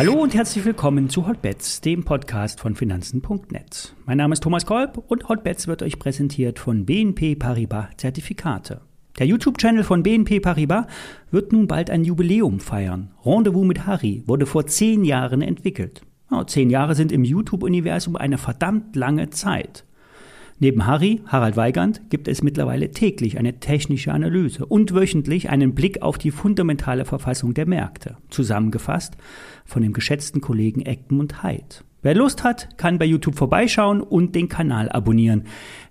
Hallo und herzlich willkommen zu Hotbets, dem Podcast von Finanzen.net. Mein Name ist Thomas Kolb und Hotbets wird euch präsentiert von BNP Paribas Zertifikate. Der YouTube-Channel von BNP Paribas wird nun bald ein Jubiläum feiern. Rendezvous mit Harry wurde vor zehn Jahren entwickelt. Oh, zehn Jahre sind im YouTube-Universum eine verdammt lange Zeit. Neben Harry, Harald Weigand, gibt es mittlerweile täglich eine technische Analyse und wöchentlich einen Blick auf die fundamentale Verfassung der Märkte, zusammengefasst von dem geschätzten Kollegen Egmund Heid. Wer Lust hat, kann bei YouTube vorbeischauen und den Kanal abonnieren.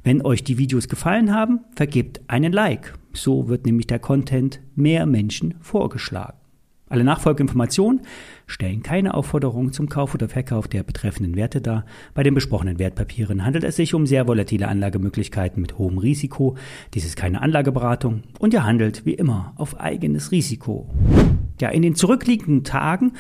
Wenn euch die Videos gefallen haben, vergebt einen Like. So wird nämlich der Content mehr Menschen vorgeschlagen. Alle Nachfolgeinformationen stellen keine Aufforderung zum Kauf oder Verkauf der betreffenden Werte dar. Bei den besprochenen Wertpapieren handelt es sich um sehr volatile Anlagemöglichkeiten mit hohem Risiko. Dies ist keine Anlageberatung und ihr handelt wie immer auf eigenes Risiko. Ja, in den zurückliegenden Tagen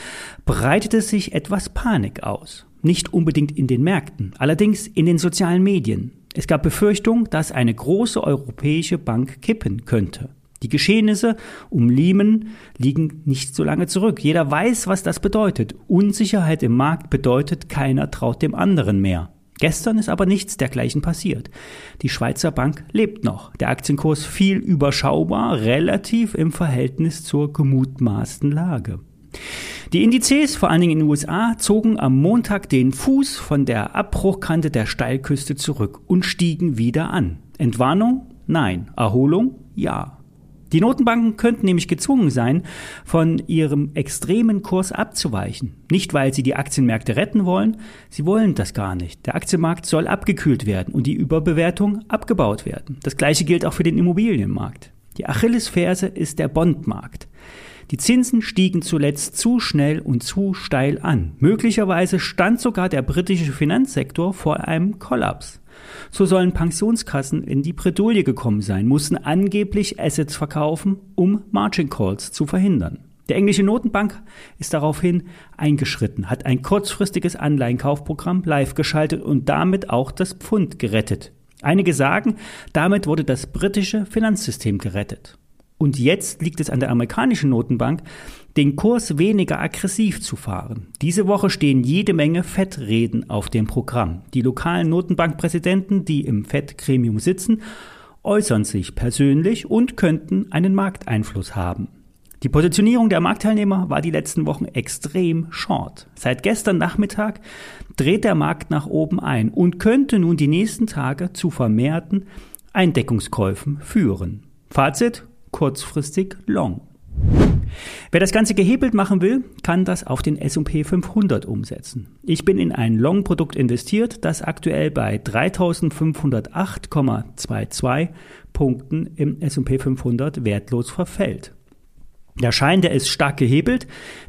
breitete sich etwas Panik aus. Nicht unbedingt in den Märkten, allerdings in den sozialen Medien. Es gab Befürchtung, dass eine große europäische Bank kippen könnte. Die Geschehnisse um Lehman liegen nicht so lange zurück. Jeder weiß, was das bedeutet. Unsicherheit im Markt bedeutet, keiner traut dem anderen mehr. Gestern ist aber nichts dergleichen passiert. Die Schweizer Bank lebt noch. Der Aktienkurs fiel überschaubar, relativ im Verhältnis zur gemutmaßten Lage. Die Indizes, vor allen Dingen in den USA, zogen am Montag den Fuß von der Abbruchkante der Steilküste zurück und stiegen wieder an. Entwarnung? Nein. Erholung? Ja. Die Notenbanken könnten nämlich gezwungen sein, von ihrem extremen Kurs abzuweichen. Nicht, weil sie die Aktienmärkte retten wollen, sie wollen das gar nicht. Der Aktienmarkt soll abgekühlt werden und die Überbewertung abgebaut werden. Das gleiche gilt auch für den Immobilienmarkt. Die Achillesferse ist der Bondmarkt. Die Zinsen stiegen zuletzt zu schnell und zu steil an. Möglicherweise stand sogar der britische Finanzsektor vor einem Kollaps. So sollen Pensionskassen in die Bredouille gekommen sein, mussten angeblich Assets verkaufen, um Margin Calls zu verhindern. Der englische Notenbank ist daraufhin eingeschritten, hat ein kurzfristiges Anleihenkaufprogramm live geschaltet und damit auch das Pfund gerettet. Einige sagen, damit wurde das britische Finanzsystem gerettet. Und jetzt liegt es an der amerikanischen Notenbank, den Kurs weniger aggressiv zu fahren. Diese Woche stehen jede Menge Fettreden auf dem Programm. Die lokalen Notenbankpräsidenten, die im Fettgremium sitzen, äußern sich persönlich und könnten einen Markteinfluss haben. Die Positionierung der Marktteilnehmer war die letzten Wochen extrem short. Seit gestern Nachmittag dreht der Markt nach oben ein und könnte nun die nächsten Tage zu vermehrten Eindeckungskäufen führen. Fazit, kurzfristig long. Wer das Ganze gehebelt machen will, kann das auf den S&P 500 umsetzen. Ich bin in ein Long-Produkt investiert, das aktuell bei 3508,22 Punkten im S&P 500 wertlos verfällt. Der Schein, der ist stark gehebelt,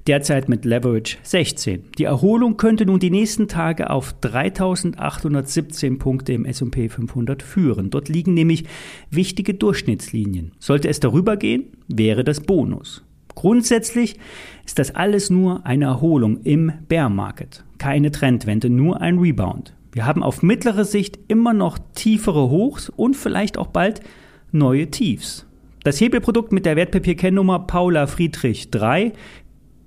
derzeit mit Leverage 16. Die Erholung könnte nun die nächsten Tage auf 3817 Punkte im S&P 500 führen. Dort liegen nämlich wichtige Durchschnittslinien. Sollte es darüber gehen, wäre das Bonus. Grundsätzlich ist das alles nur eine Erholung im Bear Market. Keine Trendwende, nur ein Rebound. Wir haben auf mittlere Sicht immer noch tiefere Hochs und vielleicht auch bald neue Tiefs. Das Hebelprodukt mit der Wertpapierkennnummer Paula Friedrich 3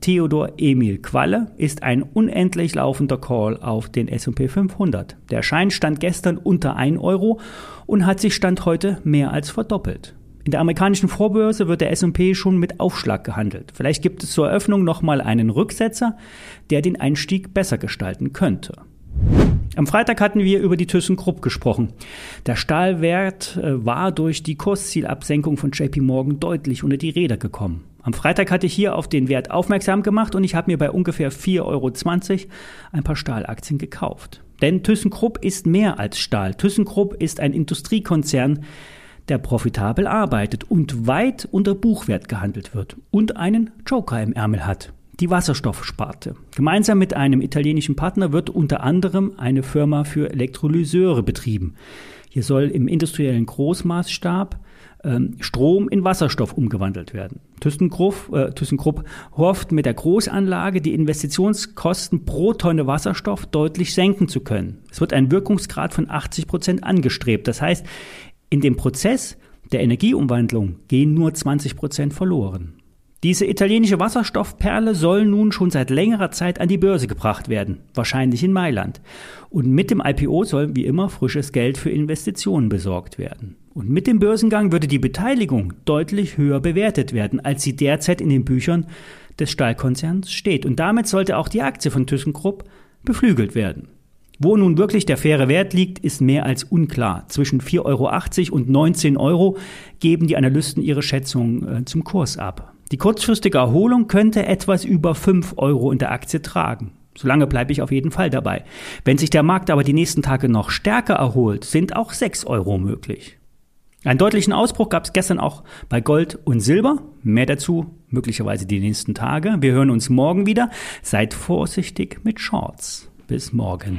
Theodor Emil Qualle ist ein unendlich laufender Call auf den S&P 500. Der Schein stand gestern unter 1 Euro und hat sich Stand heute mehr als verdoppelt. In der amerikanischen Vorbörse wird der S&P schon mit Aufschlag gehandelt. Vielleicht gibt es zur Eröffnung nochmal einen Rücksetzer, der den Einstieg besser gestalten könnte. Am Freitag hatten wir über die ThyssenKrupp gesprochen. Der Stahlwert äh, war durch die Kurszielabsenkung von JP Morgan deutlich unter die Räder gekommen. Am Freitag hatte ich hier auf den Wert aufmerksam gemacht und ich habe mir bei ungefähr 4,20 Euro ein paar Stahlaktien gekauft. Denn ThyssenKrupp ist mehr als Stahl. ThyssenKrupp ist ein Industriekonzern, der profitabel arbeitet und weit unter Buchwert gehandelt wird und einen Joker im Ärmel hat die Wasserstoffsparte. Gemeinsam mit einem italienischen Partner wird unter anderem eine Firma für Elektrolyseure betrieben. Hier soll im industriellen Großmaßstab ähm, Strom in Wasserstoff umgewandelt werden. ThyssenKrupp, äh, ThyssenKrupp hofft mit der Großanlage die Investitionskosten pro Tonne Wasserstoff deutlich senken zu können. Es wird ein Wirkungsgrad von 80 Prozent angestrebt. Das heißt, in dem Prozess der Energieumwandlung gehen nur 20 Prozent verloren. Diese italienische Wasserstoffperle soll nun schon seit längerer Zeit an die Börse gebracht werden, wahrscheinlich in Mailand. Und mit dem IPO soll wie immer frisches Geld für Investitionen besorgt werden. Und mit dem Börsengang würde die Beteiligung deutlich höher bewertet werden, als sie derzeit in den Büchern des Stahlkonzerns steht. Und damit sollte auch die Aktie von ThyssenKrupp beflügelt werden. Wo nun wirklich der faire Wert liegt, ist mehr als unklar. Zwischen 4,80 Euro und 19 Euro geben die Analysten ihre Schätzung äh, zum Kurs ab. Die kurzfristige Erholung könnte etwas über 5 Euro in der Aktie tragen. Solange bleibe ich auf jeden Fall dabei. Wenn sich der Markt aber die nächsten Tage noch stärker erholt, sind auch 6 Euro möglich. Einen deutlichen Ausbruch gab es gestern auch bei Gold und Silber. Mehr dazu möglicherweise die nächsten Tage. Wir hören uns morgen wieder. Seid vorsichtig mit Shorts. Bis morgen.